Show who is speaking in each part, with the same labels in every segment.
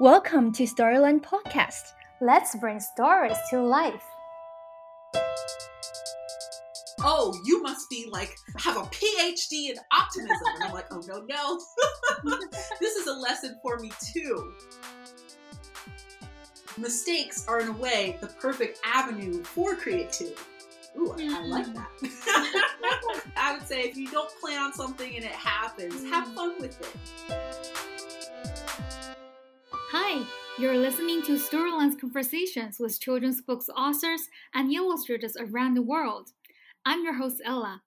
Speaker 1: Welcome to Storyland Podcast.
Speaker 2: Let's bring stories to life.
Speaker 3: Oh, you must be like have a PhD in optimism. And I'm like, oh no, no. this is a lesson for me too. Mistakes are in a way the perfect avenue for creativity. Ooh, I, I like mm-hmm. that. I would say if you don't plan on something and it happens, have mm. fun with it.
Speaker 2: Hi, you're listening to Storylands Conversations with children's books authors and illustrators around the world. I'm your host, Ella.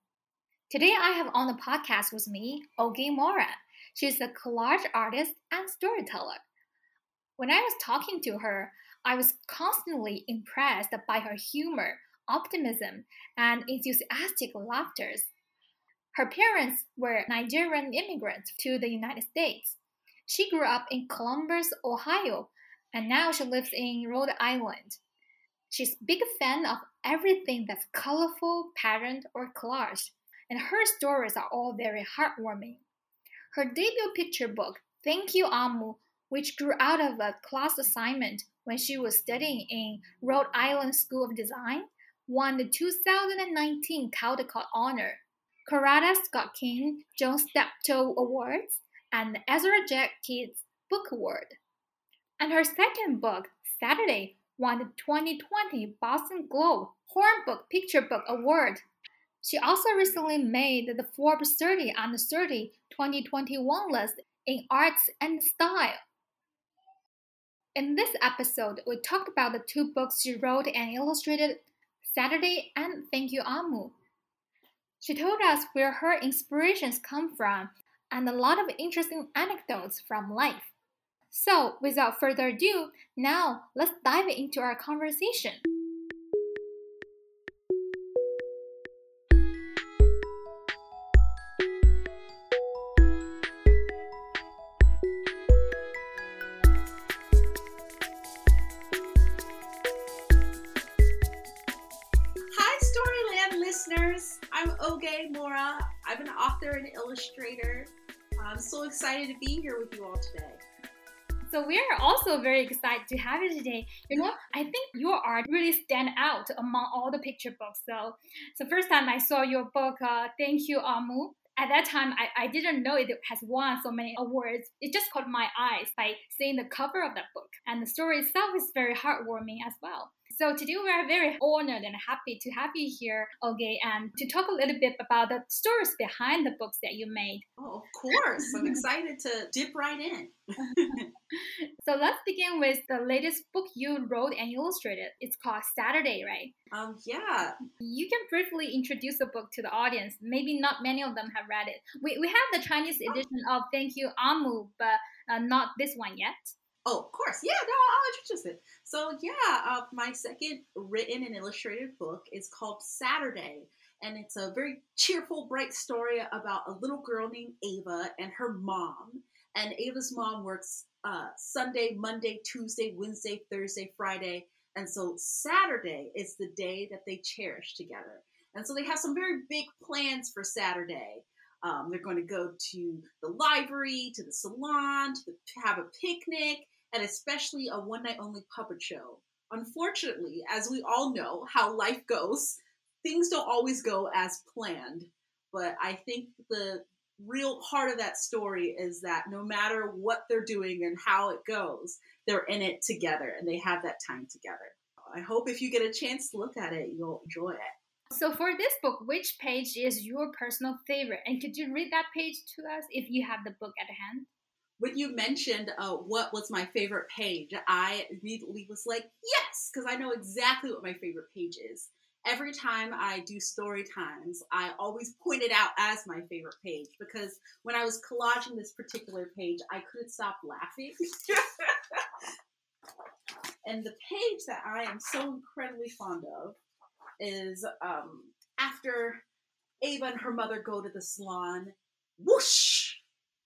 Speaker 2: Today I have on the podcast with me Oge Mora. She's a collage artist and storyteller. When I was talking to her, I was constantly impressed by her humor, optimism, and enthusiastic laughter. Her parents were Nigerian immigrants to the United States. She grew up in Columbus, Ohio, and now she lives in Rhode Island. She's a big fan of everything that's colorful, patterned, or collaged, and her stories are all very heartwarming. Her debut picture book, Thank You Omu, which grew out of a class assignment when she was studying in Rhode Island School of Design, won the 2019 Caldecott Honor, Coretta Scott King John Steptoe Awards, and Ezra Jack Keats Book Award. And her second book, Saturday, won the 2020 Boston Globe Horn Book Picture Book Award. She also recently made the Forbes 30 under 30 2021 list in arts and style. In this episode, we talked about the two books she wrote and illustrated Saturday and Thank You Omu. She told us where her inspirations come from and a lot of interesting anecdotes from life. So, without further ado, now let's dive into our conversation.
Speaker 3: Excited to be here with you all today.
Speaker 2: So we are also very excited to have you today. You know, I think your art really stand out among all the picture books. So, so first time I saw your book, uh, Thank You Omu. At that time, I, I didn't know it has won so many awards. It just caught my eyes by seeing the cover of that book. And the story itself is very heartwarming as well. So today we are very honored and happy to have you here, Oge, and to talk a little bit about the stories behind the books that you made.
Speaker 3: Oh, of course. I'm excited to dip right in.
Speaker 2: So let's begin with the latest book you wrote and illustrated. It's called Saturday, right?
Speaker 3: Um, yeah.
Speaker 2: You can briefly introduce the book to the audience. Maybe not many of them have read it. We, we have the Chinese edition of Thank You Omu, but uh, not this one yet.
Speaker 3: Oh, of course. Yeah, no, I'll introduce it. So, yeah, uh, my second written and illustrated book is called Saturday. And it's a very cheerful, bright story about a little girl named Ava and her mom. And Ava's mom works uh, Sunday, Monday, Tuesday, Wednesday, Thursday, Friday. And so Saturday is the day that they cherish together. And so they have some very big plans for Saturday. Um, they're going to go to the library, to the salon, to the, have a picnic, and especially a one night only puppet show. Unfortunately, as we all know how life goes, things don't always go as planned. But I think the real heart of that story is that no matter what they're doing and how it goes, they're in it together and they have that time together. I hope if you get a chance to look at it, you'll enjoy it.
Speaker 2: So for this book, which page is your personal favorite? And could you read that page to us if you have the book at hand?
Speaker 3: When you mentioned uh, what was my favorite page, I immediately was like, yes, because I know exactly what my favorite page is. Every time I do story times, I always point it out as my favorite page because when I was collaging this particular page, I couldn't stop laughing. and the page that I am so incredibly fond of is um, after Ava and her mother go to the salon, whoosh!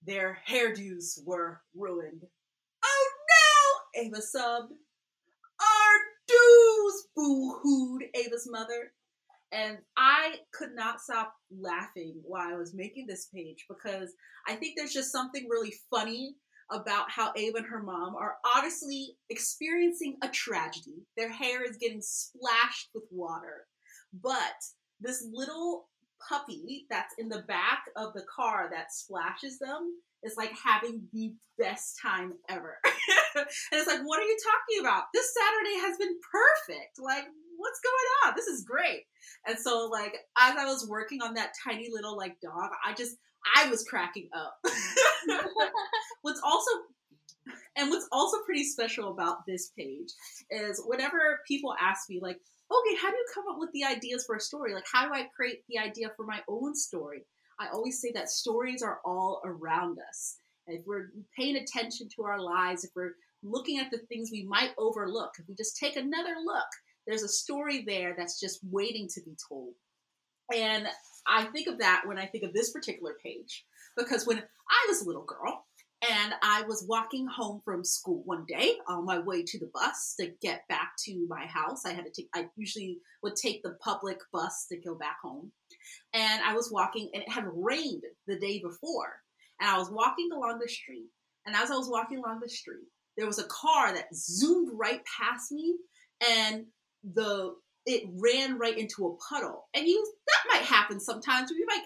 Speaker 3: Their hairdos were ruined. Oh no! Ava subbed. Our dues! Boo hooed Ava's mother. And I could not stop laughing while I was making this page because I think there's just something really funny about how Ava and her mom are honestly experiencing a tragedy. Their hair is getting splashed with water. But this little puppy that's in the back of the car that splashes them is like having the best time ever. and it's like, what are you talking about? This Saturday has been perfect. Like, what's going on? This is great. And so, like, as I was working on that tiny little like dog, I just I was cracking up. what's also and what's also pretty special about this page is whenever people ask me like okay how do you come up with the ideas for a story? Like how do i create the idea for my own story? I always say that stories are all around us. And if we're paying attention to our lives if we're looking at the things we might overlook if we just take another look there's a story there that's just waiting to be told. And I think of that when I think of this particular page because when I was a little girl and I was walking home from school one day on my way to the bus to get back to my house, I had to take, I usually would take the public bus to go back home. And I was walking, and it had rained the day before. And I was walking along the street. And as I was walking along the street, there was a car that zoomed right past me. And the it ran right into a puddle. And you that might happen sometimes where you might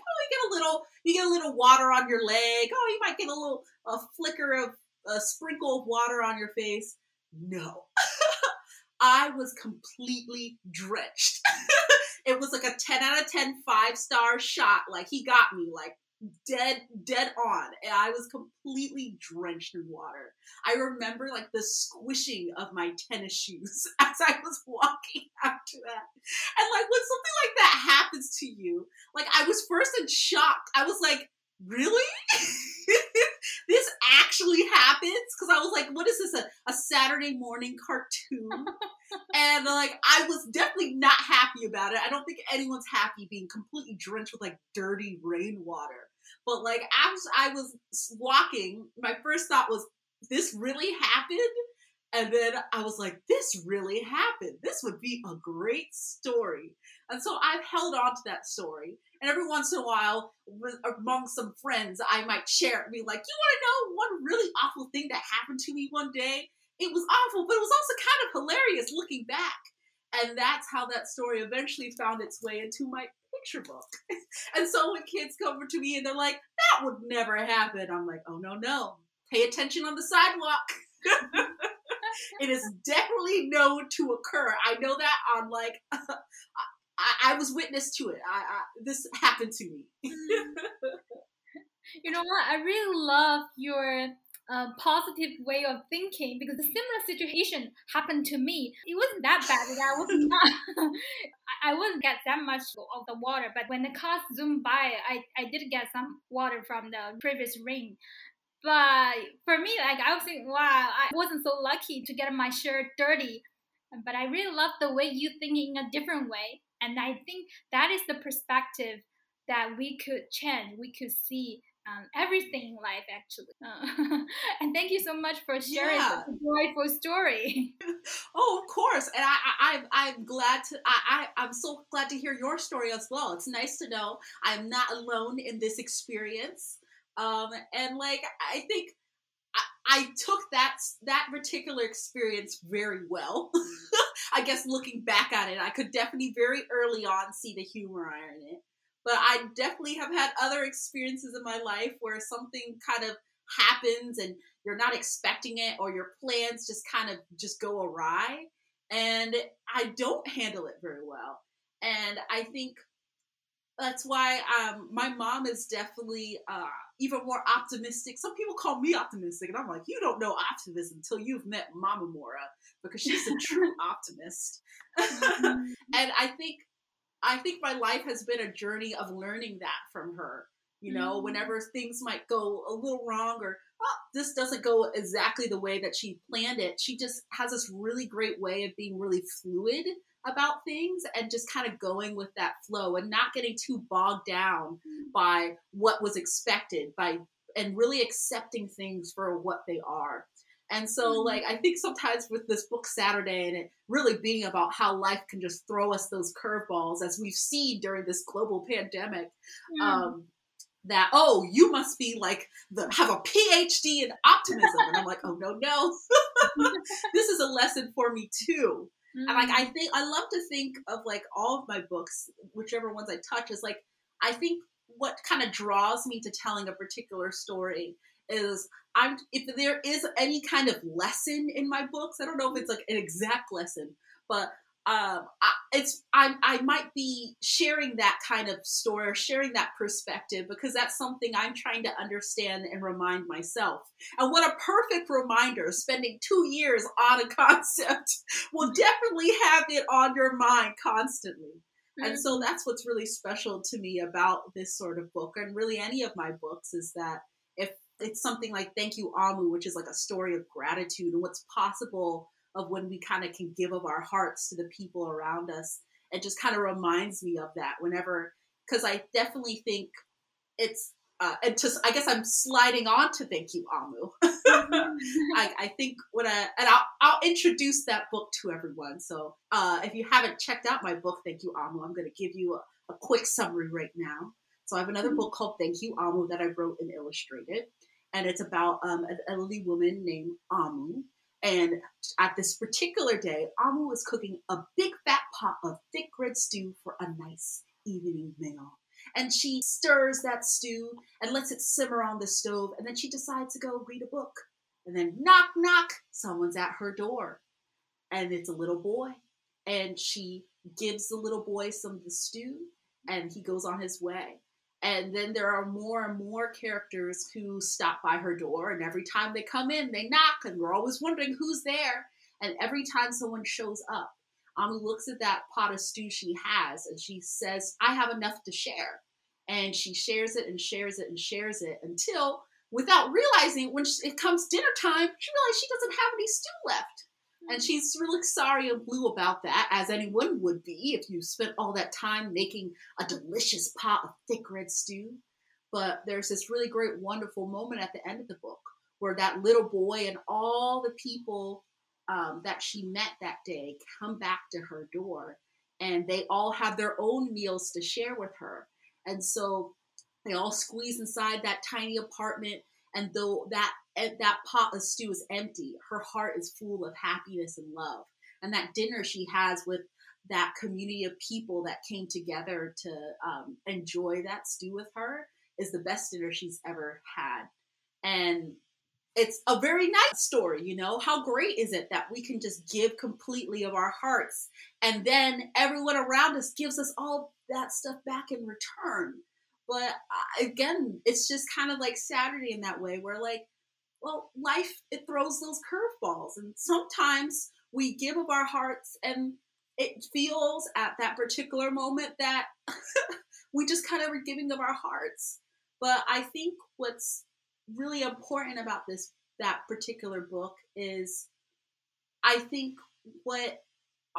Speaker 3: little you get a little water on your leg. Oh, you might get a little a flicker of a sprinkle of water on your face. No. I was completely drenched. it was like a 10 out of 10 five star shot. Like he got me like dead dead on and i was completely drenched in water. I remember like the squishing of my tennis shoes as i was walking after that. And like when something like that happens to you like i was first in shock. I was like really? This actually happens? Because i was like what is this a, a saturday morning cartoon? And like i was definitely not happy about it. I don't think anyone's happy being completely drenched with like dirty rainwater but like as I was walking, my first thought was, this really happened? And then I was like, this really happened. This would be a great story. And so I've held on to that story. And every once in a while, among some friends, I might share it, be like, you want to know one really awful thing that happened to me one day? It was awful, but it was also kind of hilarious looking back. And that's how that story eventually found its way into my picture book. and so when kids come over to me and they're like, that would never happen, I'm like, oh no, no. Pay attention on the sidewalk. it is definitely known to occur. I know that on like, I, I, was witness to it. I, I this happened to me. Mm.
Speaker 2: you know what? I really love your uh, positive way of thinking because a similar situation happened to me. It wasn't that bad. I was not. I wouldn't get that much of the water, but when the car zoomed by, I, I did get some water from the previous rain. But for me, like I was thinking, wow, I wasn't so lucky to get my shirt dirty. But I really love the way you think in a different way, and I think that is the perspective that we could change. We could see um, everything in life actually uh, and thank you so much for sharing yeah. joyful story
Speaker 3: oh of course and I, I i'm glad to I, I i'm so glad to hear your story as well it's nice to know i'm not alone in this experience um and like i think I, I took that that particular experience very well. I guess looking back at it, I could definitely very early on see the humor in it. But I definitely have had other experiences in my life where something kind of happens and you're not expecting it or your plans just kind of just go awry and I don't handle it very well. And I think that's why um, my mom is definitely uh, even more optimistic. Some people call me optimistic, and I'm like, you don't know optimism until you've met Mama Mora because she's a true optimist. Mm-hmm. and I think I think my life has been a journey of learning that from her. You know, mm-hmm. whenever things might go a little wrong or oh, this doesn't go exactly the way that she planned it, she just has this really great way of being really fluid about things and just kind of going with that flow and not getting too bogged down mm-hmm. by what was expected by and really accepting things for what they are. And so, mm-hmm. like, I think sometimes with this book Saturday and it really being about how life can just throw us those curveballs, as we've seen during this global pandemic, mm. um, that oh you must be like the have a phd in optimism and i'm like oh no no this is a lesson for me too mm-hmm. and like i mm. think i love to think of like all of my books whichever ones i touch is like i think what kind of draws me to telling a particular story is i'm if there is any kind of lesson in my books i don't know if it's like an exact lesson but um, I, it's I, I might be sharing that kind of story or sharing that perspective because that's something I'm trying to understand and remind myself. And what a perfect reminder! Spending two years on a concept will definitely have it on your mind constantly. Mm-hmm. And so mm-hmm. that's what's really special to me about this sort of book, and really any of my books, is that if it's something like Thank You Omu, which is like a story of gratitude and what's possible of when we kind of can give of our hearts to the people around us. It just kind of reminds me of that whenever, because I definitely think it's, uh, and just, I guess I'm sliding on to thank you, Omu. I, I, think when I, and I'll, I'll introduce that book to everyone. So uh, if you haven't checked out my book, Thank You, Omu, I'm going to give you a, a quick summary right now. So I have another mm-hmm. book called Thank You, Omu that I wrote and illustrated. And it's about um, an elderly woman named Omu and at this particular day, Omu is cooking a big fat pot of thick red stew for a nice evening meal. And she stirs that stew and lets it simmer on the stove, and then she decides to go read a book. And then knock, knock, someone's at her door. And it's a little boy. And she gives the little boy some of the stew, and he goes on his way. And then there are more and more characters who stop by her door, and every time they come in, they knock, and we're always wondering who's there. And every time someone shows up, Omu looks at that pot of stew she has and she says, I have enough to share. And she shares it and shares it and shares it until, without realizing, when it comes dinner time, she realizes she doesn't have any stew left. And she's really sorry and blue about that, as anyone would be if you spent all that time making a delicious pot of thick red stew. But there's this really great, wonderful moment at the end of the book where that little boy and all the people um, that she met that day come back to her door and they all have their own meals to share with her. And so they all squeeze inside that tiny apartment and though that that pot of stew is empty, her heart is full of happiness and love. And that dinner she has with that community of people that came together to um, enjoy that stew with her is the best dinner she's ever had. And it's a very nice story, you know. How great is it that we can just give completely of our hearts and then everyone around us gives us all that stuff back in return? But uh, again, it's just kind of like Saturday in that way, where like, well, life it throws those curveballs, and sometimes we give of our hearts, and it feels at that particular moment that we just kind of are giving of our hearts. But I think what's really important about this that particular book is I think what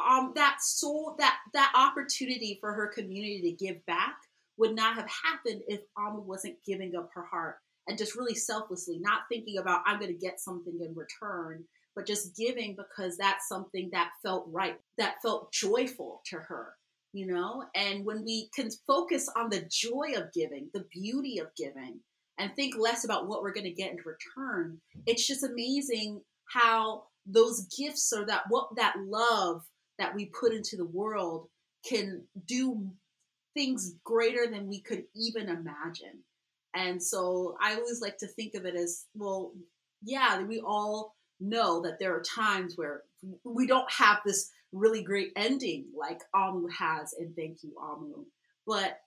Speaker 3: um that soul that that opportunity for her community to give back would not have happened if Omu wasn't giving up her heart and just really selflessly, not thinking about, I'm going to get something in return, but just giving because that's something that felt right, that felt joyful to her, you know? And when we can focus on the joy of giving, the beauty of giving, and think less about what we're going to get in return, it's just amazing how those gifts or that what that love that we put into the world can do things greater than we could even imagine. And so I always like to think of it as well, yeah, we all know that there are times where we don't have this really great ending like Omu has in Thank You Omu. But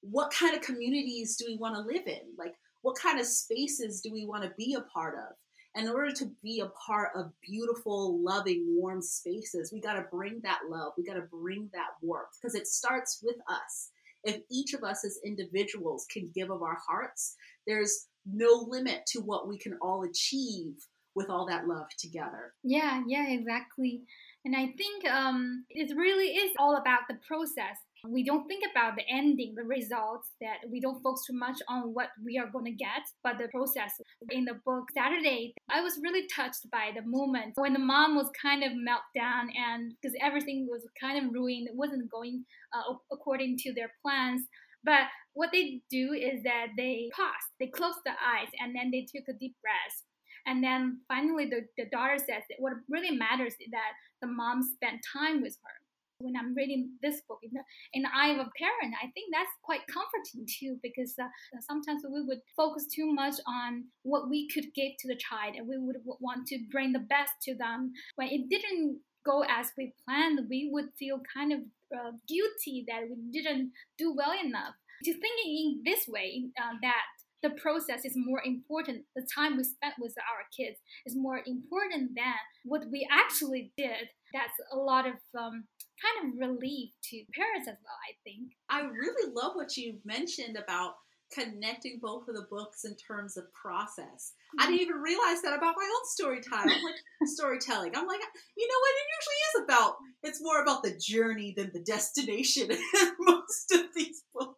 Speaker 3: what kind of communities do we want to live in? Like, what kind of spaces do we want to be a part of? in order to be a part of beautiful, loving, warm spaces, we got to bring that love. We got to bring that warmth because it starts with us if each of us as individuals can give of our hearts, there's no limit to what we can all achieve with all that love together.
Speaker 2: Yeah, yeah, exactly. And I think um, it really is all about the process we don't think about the ending, the results, that we don't focus too much on what we are going to get, but the process. In the book Saturday, I was really touched by the moment when the mom was kind of meltdown and because everything was kind of ruined, it wasn't going uh, according to their plans. But what they do is that they pause, they close the eyes, and then they take a deep breath. And then finally, the, the daughter says that what really matters is that the mom spent time with her. When I'm reading this book in the, in the eye of a parent, I think that's quite comforting too, because uh, sometimes we would focus too much on what we could give to the child, and we would want to bring the best to them. When it didn't go as we planned, we would feel kind of uh, guilty that we didn't do well enough. To thinking in this way, uh, that the process is more important. The time we spent with our kids is more important than what we actually did. That's a lot of um, kind of relief to parents as well, I think.
Speaker 3: I really love what you mentioned about connecting both of the books in terms of process. Mm-hmm. I didn't even realize that about my own story time. I'm like storytelling. I'm like, you know what? It usually is about. It's more about the journey than the destination in most of these books.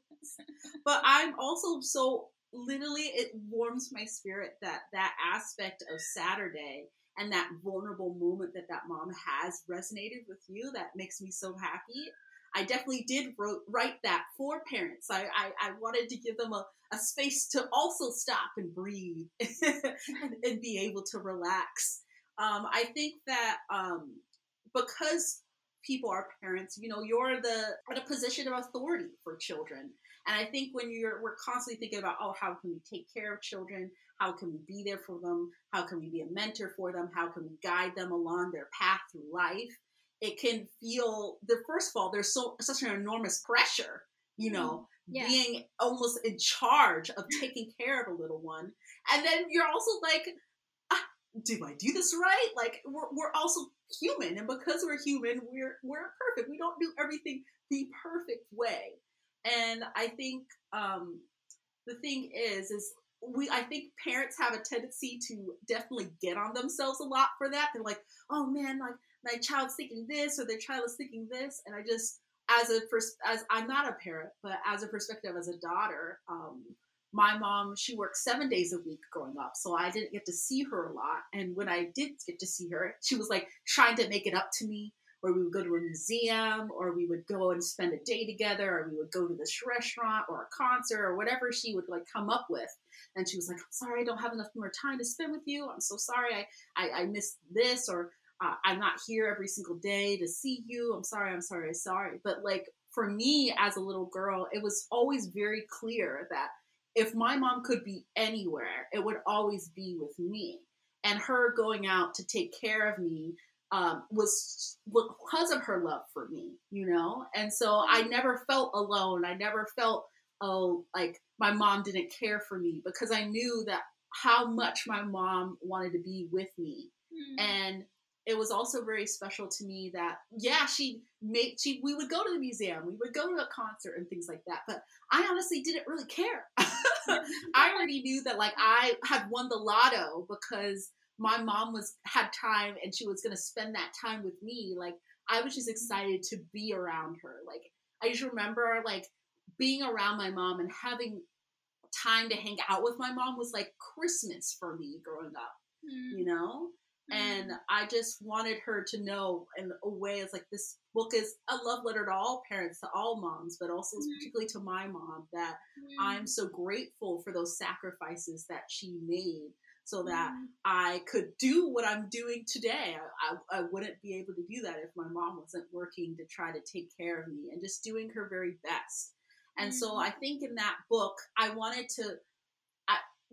Speaker 3: But I'm also so literally it warms my spirit that that aspect of Saturday and that vulnerable moment that that mom has resonated with you. That makes me so happy. I definitely did wrote, write that for parents. I, I, I, wanted to give them a, a space to also stop and breathe and, and, be able to relax. Um, I think that um, because people are parents, you know, you're the at a position of authority for children. And I think when you're we're constantly thinking about, oh, how can we take care of children? How can we be there for them? How can we be a mentor for them? How can we guide them along their path through life? it can feel the first of all there's so such an enormous pressure you know mm-hmm. yeah. being almost in charge of taking care of a little one and then you're also like ah, do i do this right like we're, we're also human and because we're human we're we're perfect we don't do everything the perfect way and i think um the thing is is we I think parents have a tendency to definitely get on themselves a lot for that. They're like, oh man, like my child's thinking this or their child is thinking this, and I just as a pers- as I'm not a parent, but as a perspective as a daughter, um, my mom she worked seven days a week growing up, so I didn't get to see her a lot. And when I did get to see her, she was like trying to make it up to me. Or we would go to a museum, or we would go and spend a day together, or we would go to this restaurant or a concert or whatever she would like come up with. And she was like, "I'm sorry, I don't have enough more time to spend with you. I'm so sorry, I I, I missed this, or uh, I'm not here every single day to see you. I'm sorry, I'm sorry, I'm sorry. But like for me as a little girl, it was always very clear that if my mom could be anywhere, it would always be with me. And her going out to take care of me um, was because of her love for me, you know? And so I never felt alone. I never felt, oh, like my mom didn't care for me because I knew that how much my mom wanted to be with me. Mm. And it was also very special to me that yeah she made she we would go to the museum we would go to a concert and things like that but i honestly didn't really care i already knew that like i had won the lotto because my mom was had time and she was going to spend that time with me like i was just excited to be around her like i just remember like being around my mom and having time to hang out with my mom was like christmas for me growing up mm. you know and mm-hmm. I just wanted her to know in a way it's like this book is a love letter to all parents, to all moms, but also mm-hmm. particularly to my mom that I'm mm-hmm. so grateful for those sacrifices that she made so that mm-hmm. I could do what I'm doing today. I, I, I, wouldn't be able to do that if my mom wasn't working to try to take care of me and just doing her very best. And so mm-hmm. I think in that book, I wanted to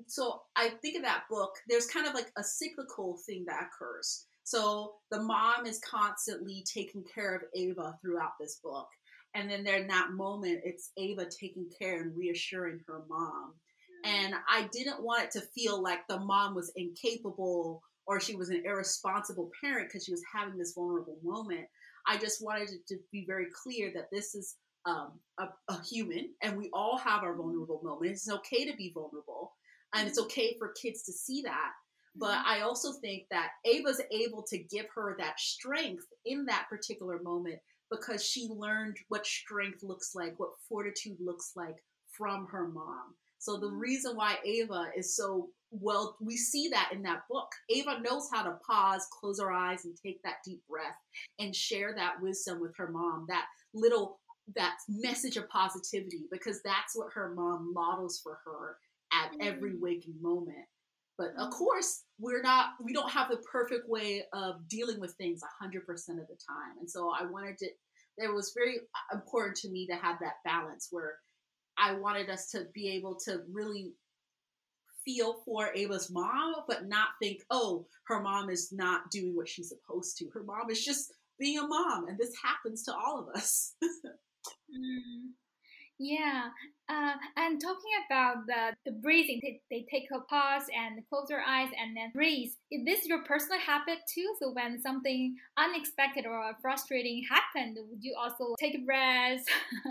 Speaker 3: so I think of that book, there's kind of like a cyclical thing that occurs. So the mom is constantly taking care of Ava throughout this book. And then there in that moment, it's Ava taking care and reassuring her mom. And I didn't want it to feel like the mom was incapable or she was an irresponsible parent because she was having this vulnerable moment. I just wanted it to be very clear that this is um, a, a, human and we all have our vulnerable moments. It's okay to be vulnerable and it's okay for kids to see that but mm-hmm. i also think that ava's able to give her that strength in that particular moment because she learned what strength looks like what fortitude looks like from her mom so the mm-hmm. reason why ava is so well we see that in that book ava knows how to pause close her eyes and take that deep breath and share that wisdom with her mom that little that message of positivity because that's what her mom models for her at every
Speaker 2: Mm.
Speaker 3: waking moment. But of
Speaker 2: Mm.
Speaker 3: course, we're not, we don't have the perfect way of dealing with things 100% of the time. And so I wanted to, it was very important to me to have that balance where I wanted us to be able to really feel for Ava's mom, but not think, oh, her mom is not doing what she's supposed to. Her mom is just being a mom, and this happens to all of us.
Speaker 2: Mm. Yeah, uh, and talking about the, the breathing, they, they take a pause and close their eyes and then breathe. Is this your personal habit too? So when something unexpected or frustrating happened, would you also take a breath?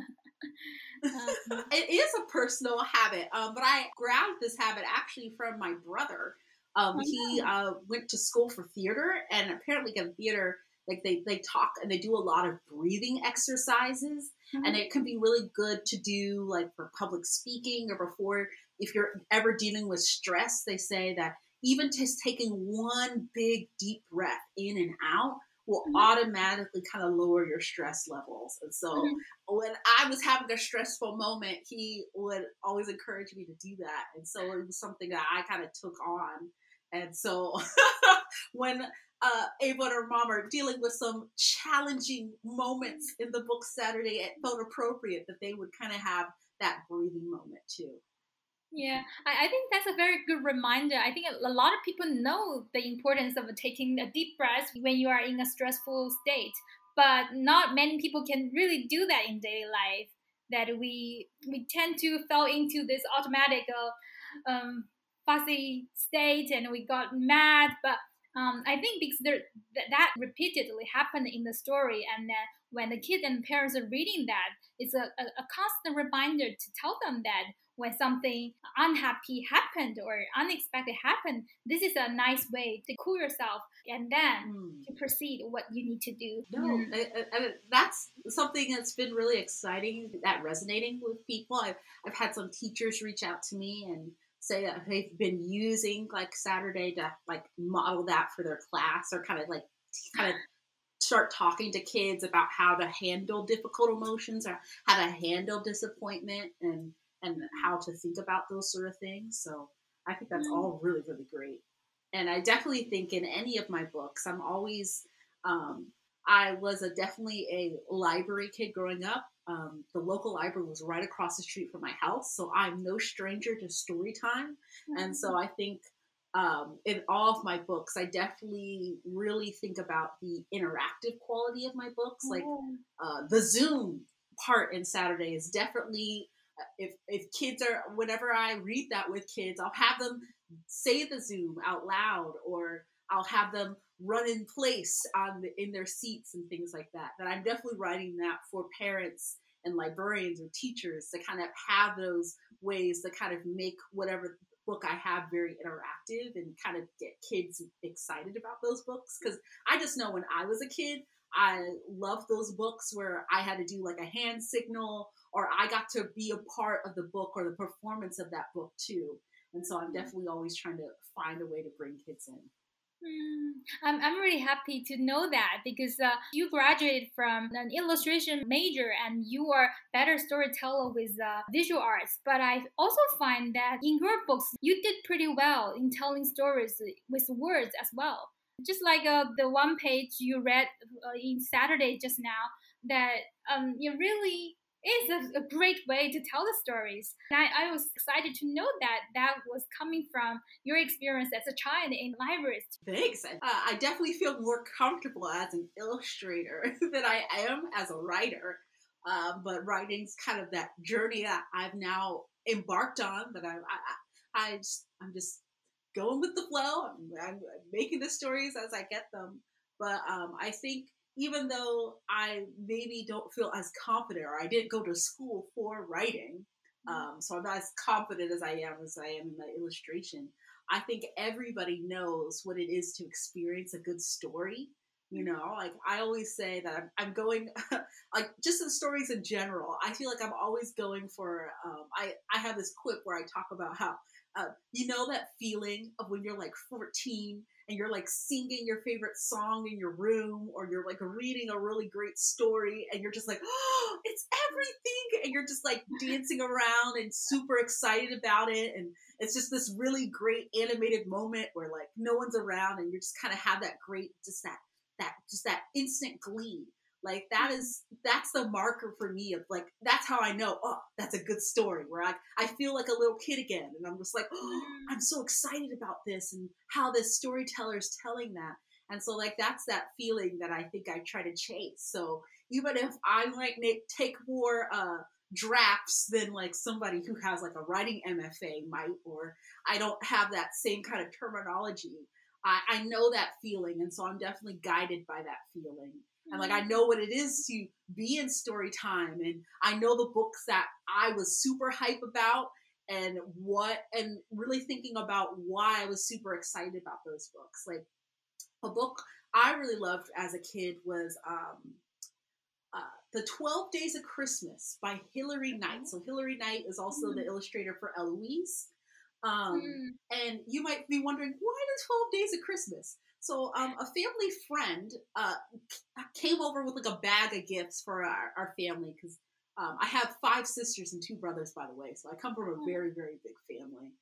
Speaker 2: um,
Speaker 3: it is a personal habit, um, but I grabbed this habit actually from my brother. Um,
Speaker 2: Oh,
Speaker 3: he uh, went to school for theater, and apparently in theater, like they, they talk and they do a lot of breathing exercises, and it can be really good to do like for public speaking or before if you're ever dealing with stress. They say that even just taking one big deep breath in and out will
Speaker 2: Mhm.
Speaker 3: automatically kind of lower your stress levels. And so
Speaker 2: Mhm.
Speaker 3: when I was having a stressful moment, he would always encourage me to do that. And so it was something that I kind of took on. And so when uh, Ava and her mom are dealing with some challenging moments in the book Saturday, it felt appropriate that they would kind of have that breathing moment too.
Speaker 2: Yeah, I, I think that's a very good reminder. I think a lot of people know the importance of taking a deep breath when you are in a stressful state, but not many people can really do that in daily life. That we we tend to fall into this automatic uh, um, fuzzy state, and we got mad. But um, I think because there that, repeatedly happened in the story, and then when the kids and parents are reading that, it's a, a, a constant reminder to tell them that when something unhappy happened or unexpected happened, this is a nice way to cool yourself and then
Speaker 3: Mm.
Speaker 2: to proceed what you need to do.
Speaker 3: No,
Speaker 2: Mm.
Speaker 3: I- I- I- that's something that's been really exciting. That resonating with people. I've I've had some teachers reach out to me and say that they've been using like Saturday to like model that for their class or kind of like kind of start talking to kids about how to handle difficult emotions or how to handle disappointment and and how to think about those sort of things. So I think that's
Speaker 2: Mm.
Speaker 3: all really really great. And I definitely think in any of my books, I'm always um, I was a definitely a library kid growing up. Um, the local library was right across the street from my house, so I'm no stranger to story time. And so I think um, in all of my books, I definitely really think about the interactive quality of my books. Like uh, the Zoom part in Saturday is definitely if if kids are whenever I read that with kids, I'll have them say the Zoom out loud, or I'll have them run in place on the, in their seats and things like that. That I'm definitely writing that for parents and librarians or teachers to kind of have those ways to kind of make whatever book I have very interactive and kind of get kids excited about those books because I just know when I was a kid I loved those books where I had to do like a hand signal or I got to be a part of the book or the performance of that book too. And so I'm definitely always trying to find a way to bring kids in.
Speaker 2: Mm, I'm, I'm really happy to know that because uh, you graduated from an illustration major and you are better storyteller with uh, visual arts. But I also find that in your books you did pretty well in telling stories with words as well. Just like uh, the one page you read uh, in Saturday just now, that um, you really is a, a great way to tell the stories. And I, I was excited to know that that was coming from your experience as a child in libraries.
Speaker 3: Thanks. Uh, I definitely feel more comfortable as an illustrator than I am as a writer. Uh, but writing's kind of that journey that I've now embarked on. That I, I, I just, I'm just going with the flow. I'm, I'm making the stories as I get them. But um, I think even though I maybe don't feel as confident, or I didn't go to school for writing, um, so I'm not as confident as I am as I am in my illustration. I think everybody knows what it is to experience a good story You know, like I always say that I'm, I'm going, like just in stories in general. I feel like I'm always going for. Um, I I have this quip where I talk about how uh, you know that feeling of when you're like 14 and you're like singing your favorite song in your room or you're like reading a really great story and you're just like oh it's everything! And you're just like dancing around and super excited about it and it's just this really great animated moment where like no one's around and you just kind of have that great just that that just that instant glee like that is that's the marker for me of like that's how I know oh that's a good story where I I feel like a little kid again and I'm just like oh I'm so excited about this and how this storyteller is telling that. And so like that's that feeling that I think I try to chase. So even if I might take more uh drafts than like somebody who has like a writing MFA might or I don't have that same kind of terminology I, I know that feeling and so I'm definitely guided by that feeling and like I know what it is to be in story time and I know the books that I was super hype about and what and really thinking about why I was super excited about those books. Like a book I really loved as a kid was um, uh, The 12 Days of Christmas by Hilary Knight. So Hilary Knight is also mm-hmm. the illustrator for Eloise. Um, mm. And you might be wondering, why the 12 Days of Christmas? So um, a family friend uh, came over with like a bag of gifts for our, our family because um, I have five sisters and two brothers, by the way. So I come from a oh. very, very big family.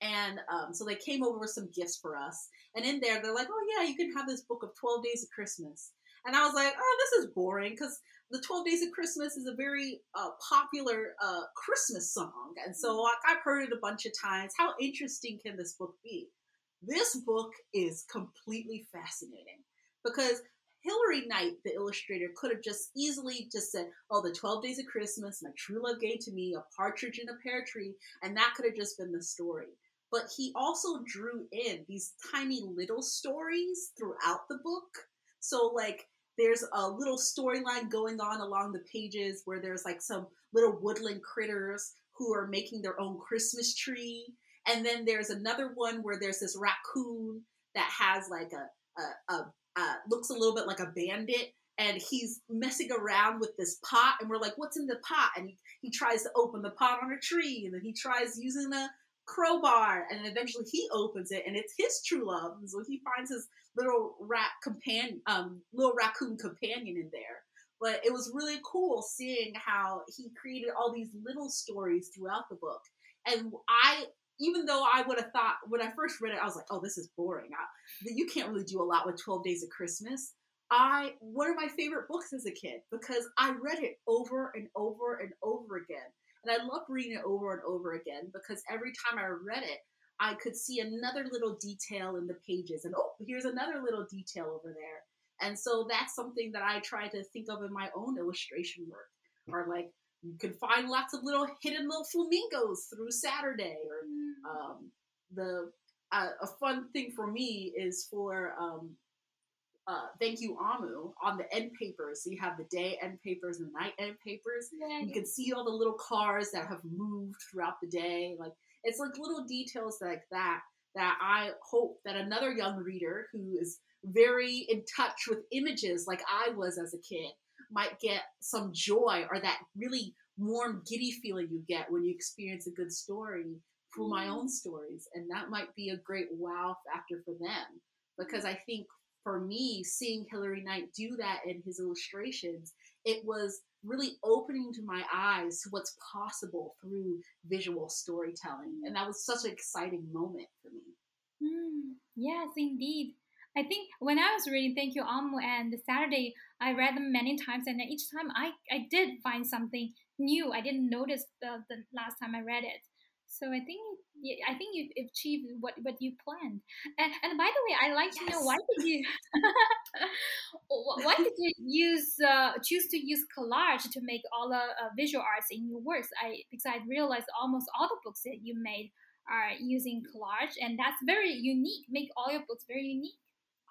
Speaker 3: And um, so they came over with some gifts for us. And in there, they're like, oh, yeah, you can have this book of 12 Days of Christmas. And I was like, oh, this is boring because the 12 Days of Christmas is a very uh, popular uh, Christmas song. And so mm. like, I've heard it a bunch of times. How interesting can this book be? This book is completely fascinating because Hilary Knight, the illustrator, could have just easily just said, "Oh, the Twelve Days of Christmas, my true love gave to me a partridge in a pear tree," and that could have just been the story. But he also drew in these tiny little stories throughout the book. So, like, there's a little storyline going on along the pages where there's like some little woodland critters who are making their own Christmas tree and then there's another one where there's this raccoon that has like a, a, a, looks a little bit like a bandit and he's messing around with this pot and we're like what's in the pot? And he, he tries to open the pot on a tree and then he tries using a crowbar and then eventually he opens it and it's his true love and so he finds his little rat companion um little raccoon companion in there. But it was really cool seeing how he created all these little stories throughout the book. And i even though I would have thought when I first read it, I was like, "Oh, this is boring. I, you can't really do a lot with Twelve Days of Christmas." I one of my favorite books as a kid because I read it over and over and over again, and I loved reading it over and over again because every time I read it, I could see another little detail in the pages, and oh, here's another little detail over there. And so that's something that I try to think of in my own illustration work, or like you can find lots of little hidden little flamingos through Saturday. Or. Um, the uh, a fun thing for me is for um, uh, thank you Omu on the end papers. So you have the day end papers and the night end papers. Yeah. You can see all the little cars that have moved throughout the day. Like it's like little details like that that I hope that another young reader who is very in touch with images like I was as a kid might get some joy or that really warm, giddy feeling you get when you experience a good story my own stories. And that might be a great wow factor for them. Because I think for me, seeing Hilary Knight do that in his illustrations, it was really opening to my eyes to what's possible through visual storytelling. And that was such an exciting moment for me.
Speaker 2: Mm, yes, indeed. I think when I was reading Thank You Omu and Saturday, I read them many times, and each time I, I did find something new. I didn't notice the, the last time I read it. So I think I think you've achieved what, what you planned. And and by the way, I like yes. to know why did you why did you use uh, choose to use collage to make all the uh, visual arts in your works? I because I realized almost all the books that you made are using collage, and that's very unique. Make all your books very unique.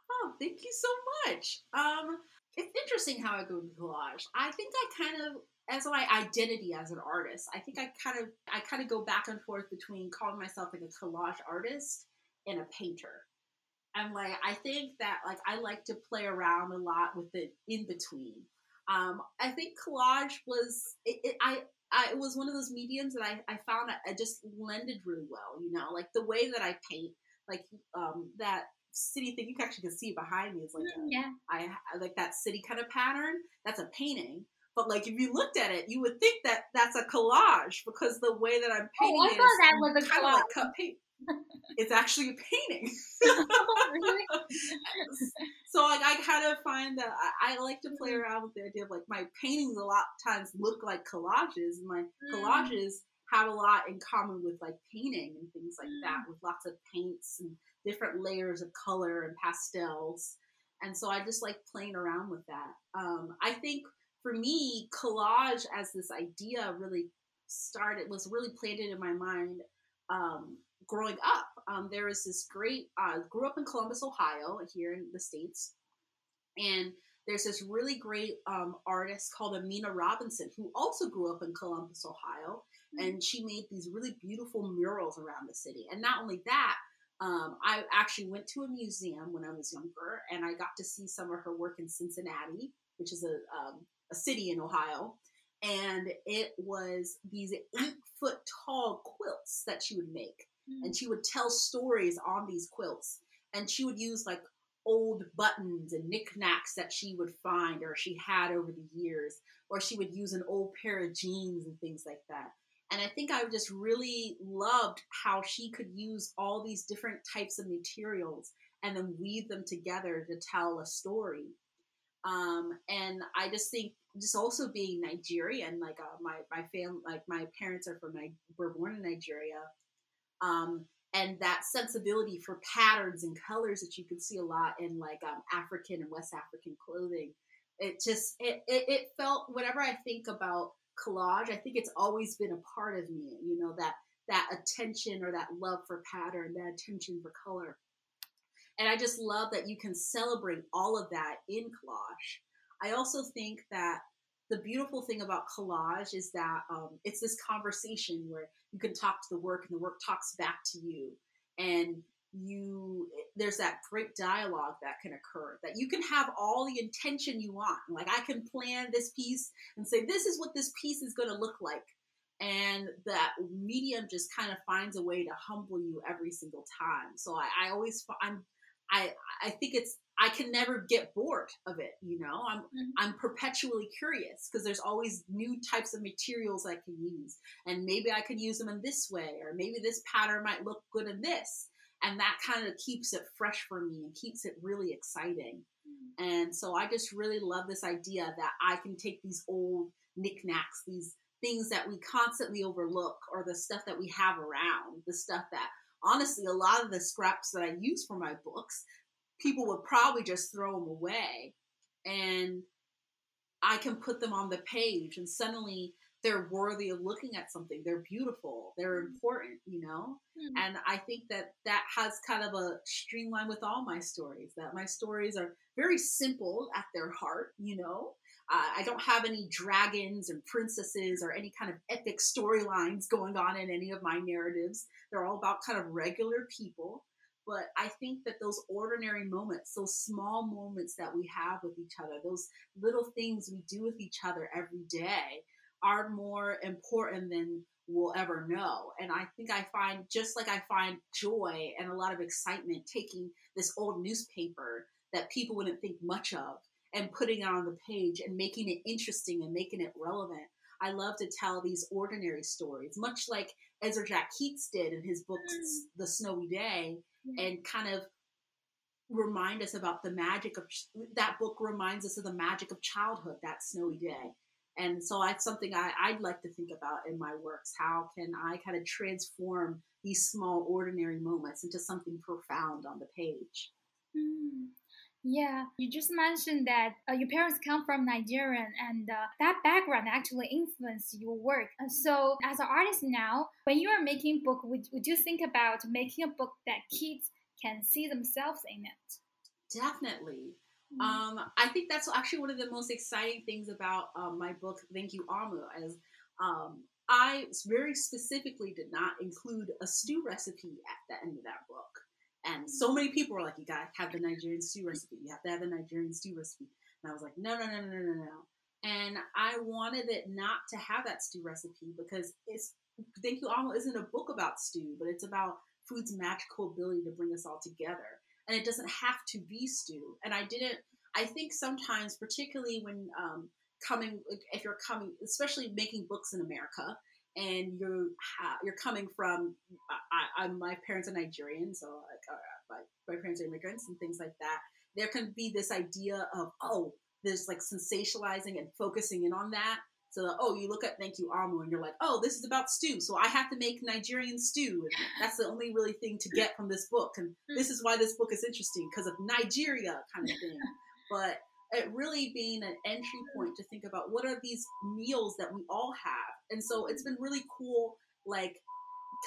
Speaker 3: Oh, thank you so much. Um, it's interesting how I go to collage. I think I kind of, as my identity as an artist, I think I kind of, I kind of go back and forth between calling myself like a collage artist and a painter. And like I think that like I like to play around a lot with the in between. Um, I think collage was it, it, I I, it was one of those mediums that I, I found I, I just blended really well, you know, like the way that I paint, like um, that city thing you can actually can see behind me is like a,
Speaker 2: yeah.
Speaker 3: I, I like that city kind of pattern. That's a painting, but like if you looked at it, you would think that that's a collage because the way that I'm painting
Speaker 2: oh, I thought
Speaker 3: is
Speaker 2: that was a
Speaker 3: kind
Speaker 2: collage.
Speaker 3: of like cut paint. it's actually a painting.
Speaker 2: really?
Speaker 3: so like I kind of find that I, I like to play
Speaker 2: Mhm.
Speaker 3: around with the idea of like my paintings a lot of times look like collages, and my
Speaker 2: Mm.
Speaker 3: collages have a lot in common with like painting and things like that,
Speaker 2: Mm.
Speaker 3: with lots of paints and different layers of color and pastels. And so I just like playing around with that. Um, I think for me, collage as this idea really started was really planted in my mind um, growing up. Um, there was this great uh, grew up in Columbus, Ohio, here in the states, and there's this really great um, artist called Aminah Robinson who also grew up in Columbus, Ohio, and she made these really beautiful murals around the city. And not only that, um, I actually went to a museum when I was younger, and I got to see some of her work in Cincinnati, which is a um, a city in Ohio. And it was these eight foot tall quilts that she would make. And mm. she would tell stories on these quilts and she would use like old buttons and knickknacks that she would find or she had over the years or she would use an old pair of jeans and things like that. And i think i just really loved how she could use all these different types of materials and then weave them together to tell a story um, and i just think just also being nigerian like uh, my my fam like my parents are from Ni- were born in nigeria um, and that sensibility for patterns and colors that you can see a lot in like um, African and West African clothing. It just it, it it felt whenever I think about collage, I think it's always been a part of me. You know that that attention or that love for pattern, that attention for color, and I just love that you can celebrate all of that in collage. I also think that the beautiful thing about collage is that um, it's this conversation where you can talk to the work and the work talks back to you. And you there's that great dialogue that can occur that you can have all the intention you want. Like i can plan this piece and say this is what this piece is going to look like. And that medium just kind of finds a way to humble you every single time. So i, I always i'm i i think it's i can never get bored of it you know? I'm
Speaker 2: Mhm.
Speaker 3: i'm perpetually curious because there's always new types of materials i can use and maybe i could use them in this way or maybe this pattern might look good in this and that kind of keeps it fresh for me and keeps it really exciting. And so i just really love this idea that i can take these old knickknacks these things that we constantly overlook or the stuff that we have around the stuff that honestly a lot of the scraps that i use for my books people would probably just throw them away and i can put them on the page and suddenly they're worthy of looking at something. They're beautiful. They're important you know?
Speaker 2: Mhm.
Speaker 3: and i think that that has kind of a streamline with all my stories that my stories are very simple at their heart you know uh, i don't have any dragons and princesses or any kind of epic storylines going on in any of my narratives they're all about kind of regular people but i think that those ordinary moments those small moments that we have with each other those little things we do with each other every day are more important than we'll ever know. And I think I find, just like I find joy and a lot of excitement taking this old newspaper that people wouldn't think much of and putting it on the page and making it interesting and making it relevant. I love to tell these ordinary stories, much like Ezra Jack Keats did in his book,
Speaker 2: Mm.
Speaker 3: The Snowy Day,
Speaker 2: Yeah.
Speaker 3: and kind of remind us about the magic of that book reminds us of the magic of childhood that snowy day and so that's something I, i'd like to think about in my works how can i kind of transform these small ordinary moments into something profound on the page
Speaker 2: Mm. Yeah, you just mentioned that uh, your parents come from Nigerian, and uh, that background actually influenced your work. And so, as an artist now, when you are making book, would, would you think about making a book that kids can see themselves in it?
Speaker 3: definitely
Speaker 2: Mm.
Speaker 3: Um, I think that's actually one of the most exciting things about um, my book, Thank You Omu, as um, I very specifically did not include a stew recipe at the end of that book. And so many people were like, you gotta have the Nigerian stew recipe. You have to have the Nigerian stew recipe. And I was like, no, no, no, no, no, no. And I wanted it not to have that stew recipe because it's Thank You Omu isn't a book about stew, but it's about food's magical ability to bring us all together. And it doesn't have to be stew. And I didn't, I think sometimes, particularly when um, coming, if you're coming, especially making books in America, and you're ha- you're coming from, I, I, my parents are Nigerian, so like uh, my, my parents are immigrants and things like that. There can be this idea of oh, there's like sensationalizing and focusing in on that so, that, oh, you look at Thank You Omu and you're like, oh, this is about stew. So I have to make Nigerian stew. And that's the only really thing to get from this book. And hmm. this is why this book is interesting because of Nigeria kind of thing. But it really being an entry point to think about what are these meals that we all have. And so it's been really cool, like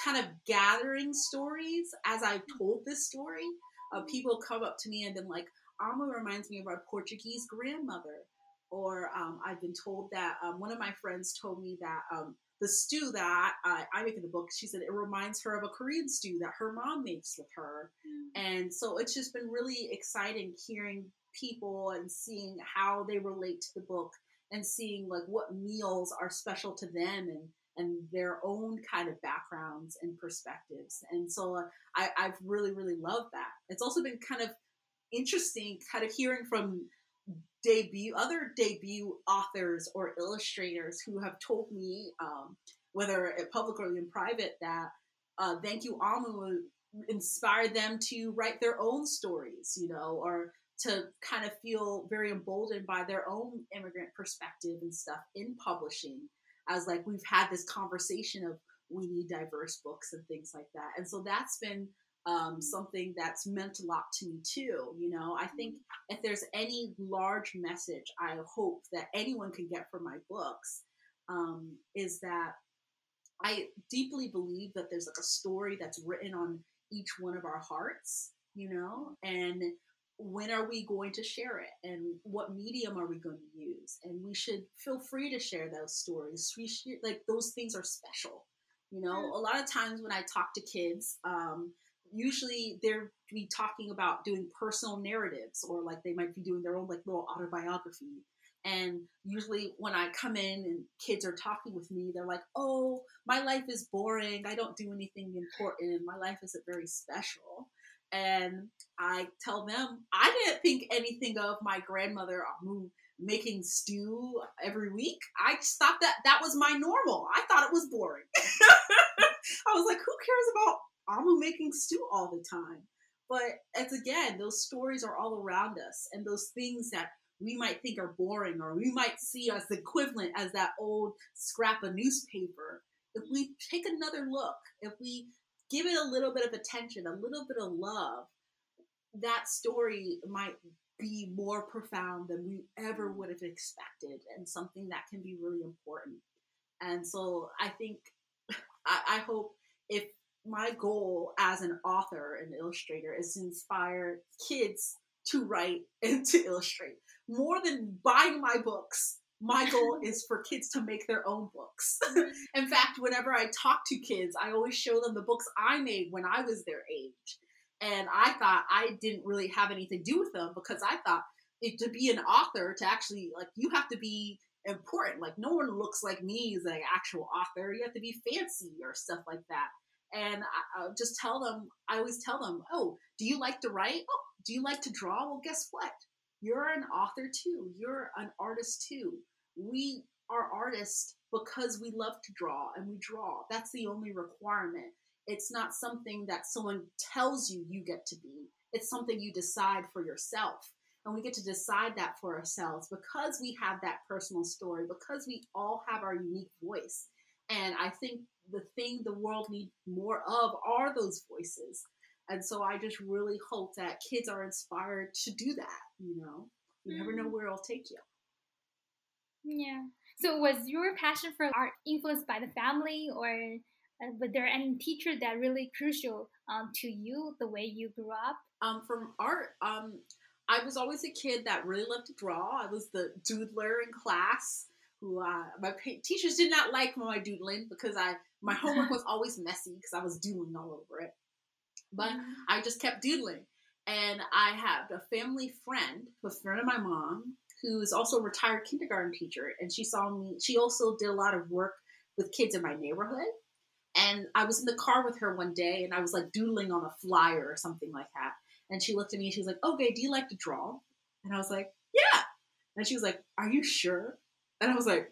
Speaker 3: kind of gathering stories as I've told this story. Uh, people come up to me and been like, Omu reminds me of our Portuguese grandmother or um, I've been told that um, one of my friends told me that um, the stew that I, I, make in the book, she said it reminds her of a Korean stew that her mom makes with her. Mm. And so it's just been really exciting hearing people and seeing how they relate to the book and seeing like what meals are special to them and and their own kind of backgrounds and perspectives. And so uh, I, I've really, really loved that. It's also been kind of interesting kind of hearing from debut other debut authors or illustrators who have told me, um, whether in public or in private, that uh, Thank You Omu inspired them to write their own stories, you know, or to kind of feel very emboldened by their own immigrant perspective and stuff in publishing. As like we've had this conversation of we need diverse books and things like that, and so that's been um, something that's meant a lot to me too. You know, I think if there's any large message I hope that anyone can get from my books um, is that I deeply believe that there's like a story that's written on each one of our hearts, you know, and when are we going to share it? And what medium are we going to use? And we should feel free to share those stories. We should like those things are special you know? A lot of times when i talk to kids um, usually they're be talking about doing personal narratives or like they might be doing their own like little autobiography. And usually when i come in and kids are talking with me they're like oh my life is boring. I don't do anything important. My life isn't very special and i tell them i didn't think anything of my grandmother uh, who making stew every week i just thought that that was my normal i thought it was boring i was like who cares about I'm making stew all the time. But it's again, those stories are all around us, and those things that we might think are boring or we might see as equivalent as that old scrap of newspaper. If we take another look, if we give it a little bit of attention, a little bit of love, that story might be more profound than we ever would have expected and something that can be really important. And so I think, I, I hope if my goal as an author and illustrator is to inspire kids to write and to illustrate. More than buying my books, my goal is for kids to make their own books. In fact, whenever I talk to kids, I always show them the books I made when I was their age. And I thought I didn't really have anything to do with them because I thought it, to be an author, to actually, like, you have to be important. Like, no one looks like me as an actual author. You have to be fancy or stuff like that and I, will just tell them. I always tell them, "Oh, do you like to write? Oh, do you like to draw? Well, guess what? You're an author too. You're an artist too. We are artists because we love to draw and we draw. That's the only requirement. It's not something that someone tells you you get to be. It's something you decide for yourself." And we get to decide that for ourselves because we have that personal story, because we all have our unique voice. And I think the thing the world needs more of are those voices. And so I just really hope that kids are inspired to do that. You know, you mm. never know mm. where it'll take you.
Speaker 2: Yeah. So was your passion for art influenced by the family, or uh, was there any teacher that really crucial um, to you the way you grew up?
Speaker 3: Um, from art, um, I was always a kid that really loved to draw. I was the doodler in class who uh, my teachers did not like my doodling because I my homework was always messy because I was doodling all over it. But mm-hmm. I just kept doodling. And I had a family friend, a friend of my mom, who is also a retired kindergarten teacher. And she saw me, she also did a lot of work with kids in my neighborhood. And I was in the car with her one day and I was like doodling on a flyer or something like that. And she looked at me and she was like, Okay, do you like to draw? And I was like, Yeah. And she was like, Are you sure? And I was like,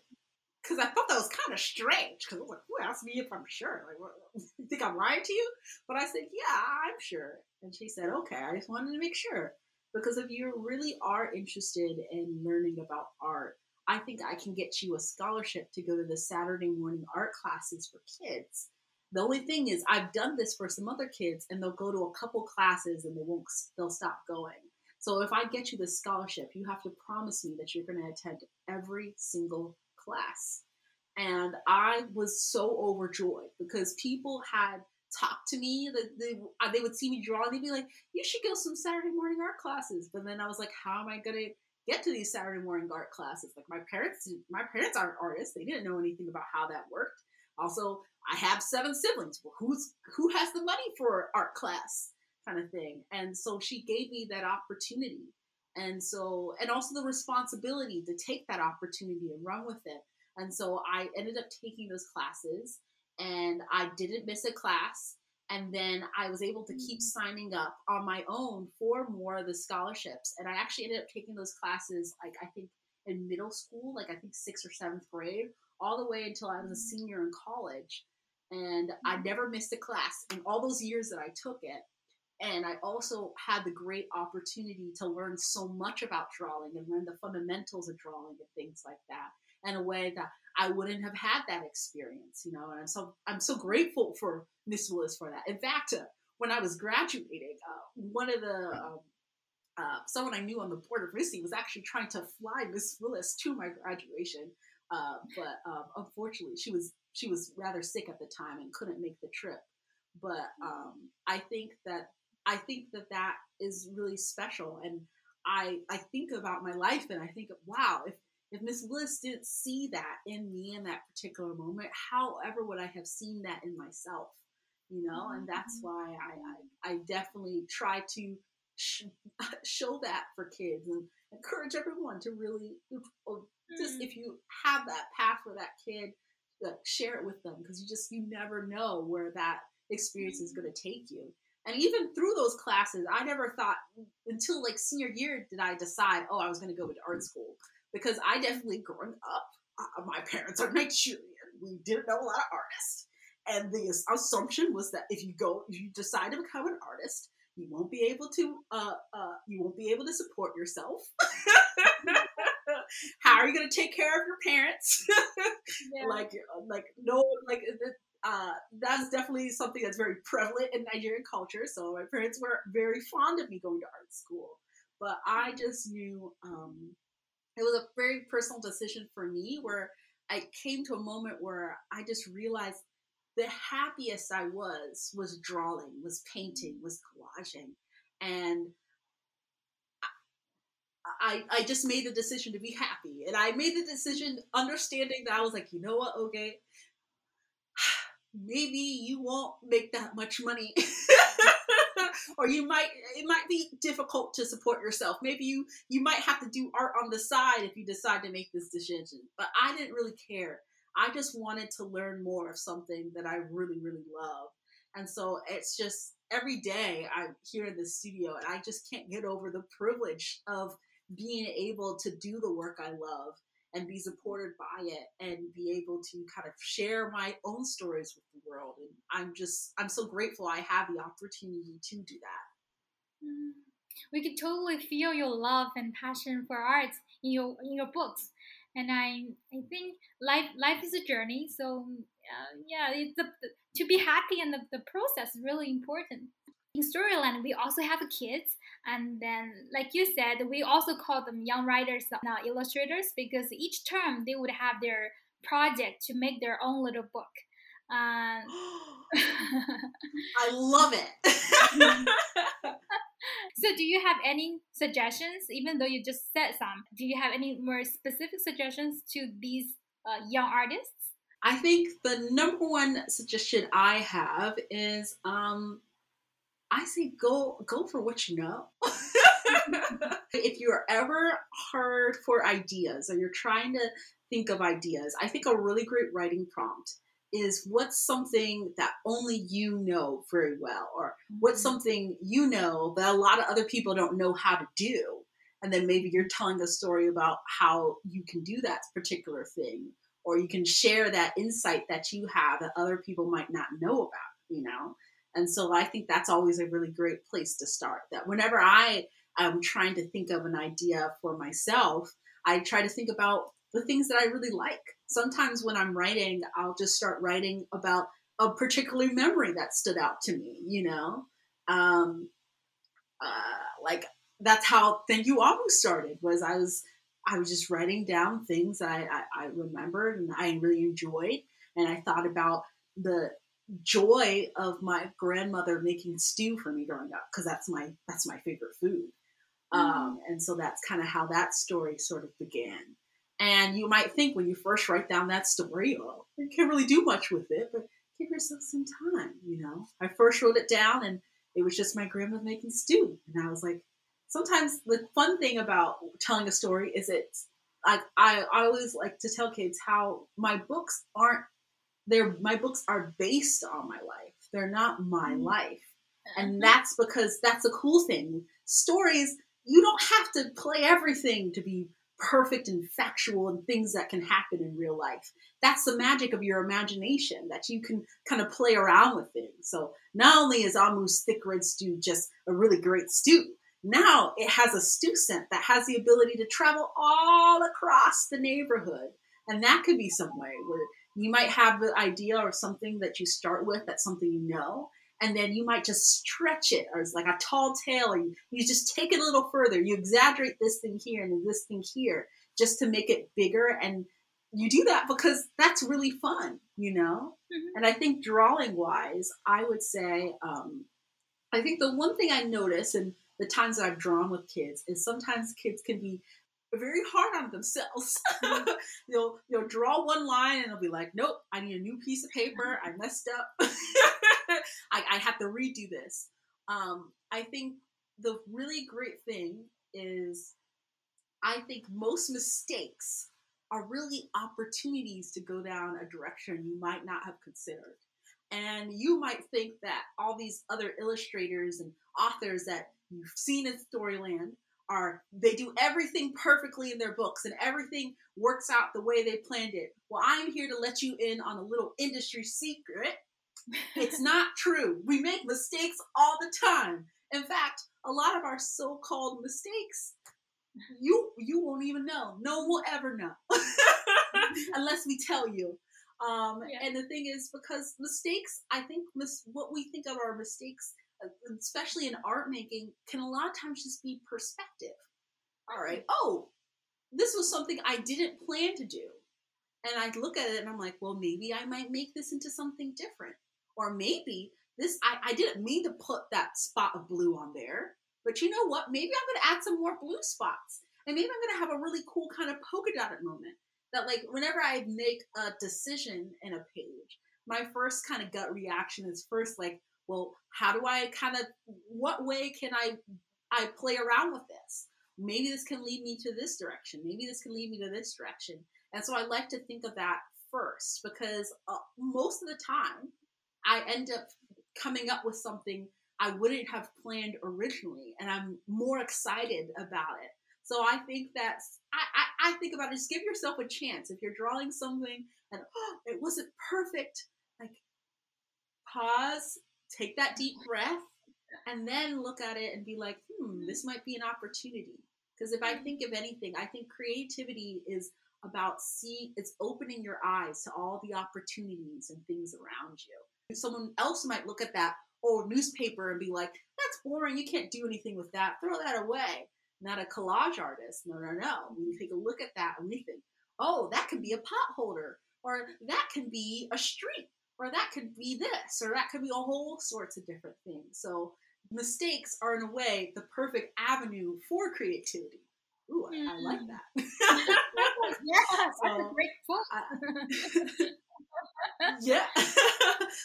Speaker 3: because I thought that was kind of strange. Because I was like, who asked me if I'm sure? Like, what, you think I'm lying to you? But I said, yeah, I'm sure. And she said, okay, I just wanted to make sure. Because if you really are interested in learning about art, I think I can get you a scholarship to go to the Saturday morning art classes for kids. The only thing is, I've done this for some other kids, and they'll go to a couple classes and they won't. They'll stop going. So if I get you the scholarship, you have to promise me that you're going to attend every single class. And I was so overjoyed because people had talked to me that they, uh, they would see me draw and they'd be like, you should go some Saturday morning art classes. But then I was like, how am I going to get to these Saturday morning art classes? Like my parents, my parents aren't artists. They didn't know anything about how that worked. Also, I have seven siblings. Well, who's who has the money for art class kind of thing? And so she gave me that opportunity. And so, and also the responsibility to take that opportunity and run with it. And so I ended up taking those classes and I didn't miss a class. And then I was able to keep mm. signing up on my own for more of the scholarships. And I actually ended up taking those classes, like I think in middle school, like I think sixth or seventh grade, all the way until I was a mm. senior in college. And I mm. never missed a class in all those years that I took it. And I also had the great opportunity to learn so much about drawing and learn the fundamentals of drawing and things like that in a way that I wouldn't have had that experience, you know. And I'm so I'm so grateful for Miss Willis for that. In fact, uh, when I was graduating, uh, one of the um, uh, someone I knew on the board of RISD was actually trying to fly Miss Willis to my graduation, uh, but um, unfortunately, she was she was rather sick at the time and couldn't make the trip. But um, I think that I think that that is really special, and I I think about my life and I think, wow, if if Miss Willis didn't see that in me in that particular moment, however would I have seen that in myself? You know, and that's mm-hmm. why I, I, I definitely try to sh- show that for kids and encourage everyone to really, just mm. if you have that path for that kid, share it with them because you just, you never know where that experience is going to take you. And even through those classes, I never thought until like senior year did I decide, oh, I was going to go into art school because I definitely growing up, uh, my parents are Nigerian. We didn't know a lot of artists, and the assumption was that if you go, if you decide to become an artist, you won't be able to, uh, uh, you won't be able to support yourself. How are you going to take care of your parents? yeah. Like, uh, like no, like uh, that's definitely something that's very prevalent in Nigerian culture. So my parents were very fond of me going to art school, but I just knew um, it was a very personal decision for me where I came to a moment where I just realized the happiest I was was drawing, was painting, was collaging. And I, I just made the decision to be happy. And I made the decision understanding that I was like, you know what, okay, maybe you won't make that much money. or you might it might be difficult to support yourself. Maybe you you might have to do art on the side if you decide to make this decision. But I didn't really care. I just wanted to learn more of something that I really really love. And so it's just every day I'm here in the studio and I just can't get over the privilege of being able to do the work I love and be supported by it and be able to kind of share my own stories with the world. And I'm just, I'm so grateful I have the opportunity to do that.
Speaker 2: Mm. We can totally feel your love and passion for art in your in your books, and I I think life life is a journey. So uh, yeah, it's the, to be happy and the, the process is really important in Storyland, we also have kids, and then, like you said, we also call them young writers, not illustrators, because each term they would have their project to make their own little book. Um,
Speaker 3: I love it.
Speaker 2: so, do you have any suggestions? Even though you just said some, do you have any more specific suggestions to these uh, young artists?
Speaker 3: I think the number one suggestion I have is um, I say go go for what you know. if you're ever hard for ideas or you're trying to think of ideas, I think a really great writing prompt is what's something that only you know very well or what's
Speaker 2: Mm-hmm.
Speaker 3: something you know that a lot of other people don't know how to do and then maybe you're telling a story about how you can do that particular thing or you can share that insight that you have that other people might not know about you know and so i think that's always a really great place to start that whenever i am trying to think of an idea for myself i try to think about the things that i really like. Sometimes when i'm writing i'll just start writing about a particular memory that stood out to me you know? Um, uh, like that's how thank you Omu started was i was i was just writing down things I, I, I remembered and i really enjoyed. And i thought about the joy of my grandmother making stew for me growing up because that's my that's my favorite food. Um, and so that's kind of how that story sort of began. And you might think when you first write down that story oh you can't really do much with it but give yourself some time you know? I first wrote it down and it was just my grandmother making stew and i was like sometimes the fun thing about telling a story is it's like I, I always like to tell kids how my books aren't they're my books are based on my life. They're not my
Speaker 2: Mhm.
Speaker 3: life. And that's because that's a cool thing. Stories you don't have to play everything to be perfect and factual and things that can happen in real life. That's the magic of your imagination that you can kind of play around with things. So not only is Omu's thick red stew just a really great stew now it has a stew scent that has the ability to travel all across the neighborhood. And that could be some way where you might have the idea or something that you start with that's something you know and then you might just stretch it or it's like a tall tale or you, you just take it a little further you exaggerate this thing here and this thing here just to make it bigger and you do that because that's really fun you know
Speaker 2: Mhm.
Speaker 3: and i think drawing wise i would say um, i think the one thing i notice in the times that i've drawn with kids is sometimes kids can be very hard on themselves. you'll you'll draw one line and they'll be like, nope, I need a new piece of paper. I messed up. I, I have to redo this. Um, I think the really great thing is I think most mistakes are really opportunities to go down a direction you might not have considered. And you might think that all these other illustrators and authors that you've seen in Storyland are they do everything perfectly in their books and everything works out the way they planned it. Well, I'm here to let you in on a little industry secret. It's not true. We make mistakes all the time. In fact, a lot of our so-called mistakes you you won't even know. No one will ever know unless we tell you. Um,
Speaker 2: Yeah.
Speaker 3: And the thing is, because mistakes, I think mis- what we think of our mistakes, especially in art making, can a lot of times just be perspective. All right. Oh, this was something I didn't plan to do. And I look at it and I'm like, well, maybe I might make this into something different. Or maybe this, I, I didn't mean to put that spot of blue on there. But you know what? Maybe I'm going to add some more blue spots. And maybe I'm going to have a really cool kind of polka dotted moment. That, like, whenever I make a decision in a page, my first kind of gut reaction is first, like, well, how do I kind of, what way can I, I play around with this? Maybe this can lead me to this direction. Maybe this can lead me to this direction. And so I like to think of that first because uh, most of the time I end up coming up with something I wouldn't have planned originally, and I'm more excited about it. So I think that's I, I, I think about it. Just give yourself a chance. If you're drawing something and oh, it wasn't perfect, like pause, take that deep breath, and then look at it and be like, hmm, this might be an opportunity. Because if I think of anything, I think creativity is about see it's opening your eyes to all the opportunities and things around you. Someone else might look at that old newspaper and be like, that's boring, you can't do anything with that, throw that away. Not a collage artist. No, no, no. We take a look at that and we think, oh, that could be a pot holder, or that can be a street, or that could be this, or that could be a whole sorts of different things. So mistakes are in a way the perfect avenue for creativity. Ooh, I, I like that.
Speaker 2: yeah, that's a
Speaker 3: So,
Speaker 2: great.
Speaker 3: I- yeah.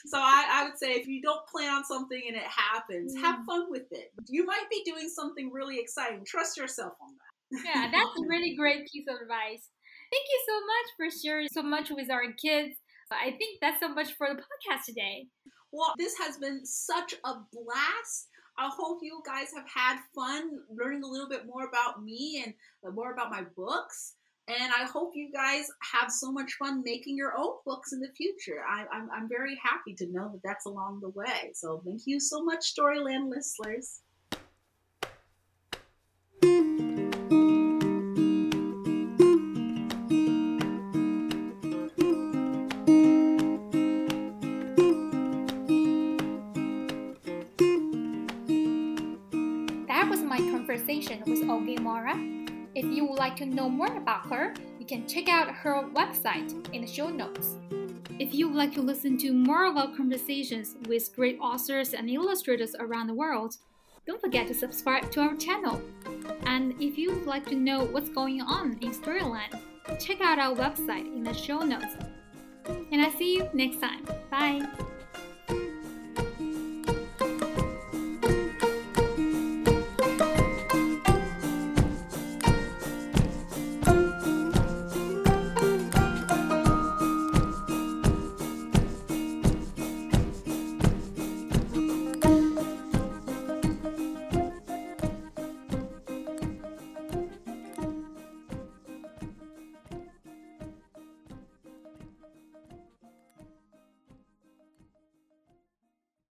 Speaker 3: so I, I would say if you don't plan on something and it happens, have
Speaker 2: Mm.
Speaker 3: fun with it. You might be doing something really exciting. Trust yourself on that.
Speaker 2: yeah, that's a really great piece of advice. Thank you so much for sharing so much with our kids. I think that's so much for the podcast today.
Speaker 3: Well, this has been such a blast. I hope you guys have had fun learning a little bit more about me and uh, more about my books. And I hope you guys have so much fun making your own books in the future. I, I'm, I'm very happy to know that that's along the way. So thank you so much, Storyland listeners.
Speaker 2: With Oge Mora. If you would like to know more about her, you can check out her website in the show notes. If you would like to listen to more of our conversations with great authors and illustrators around the world, don't forget to subscribe to our channel. And if you would like to know what's going on in Storyland, check out our website in the show notes. And I see you next time. Bye.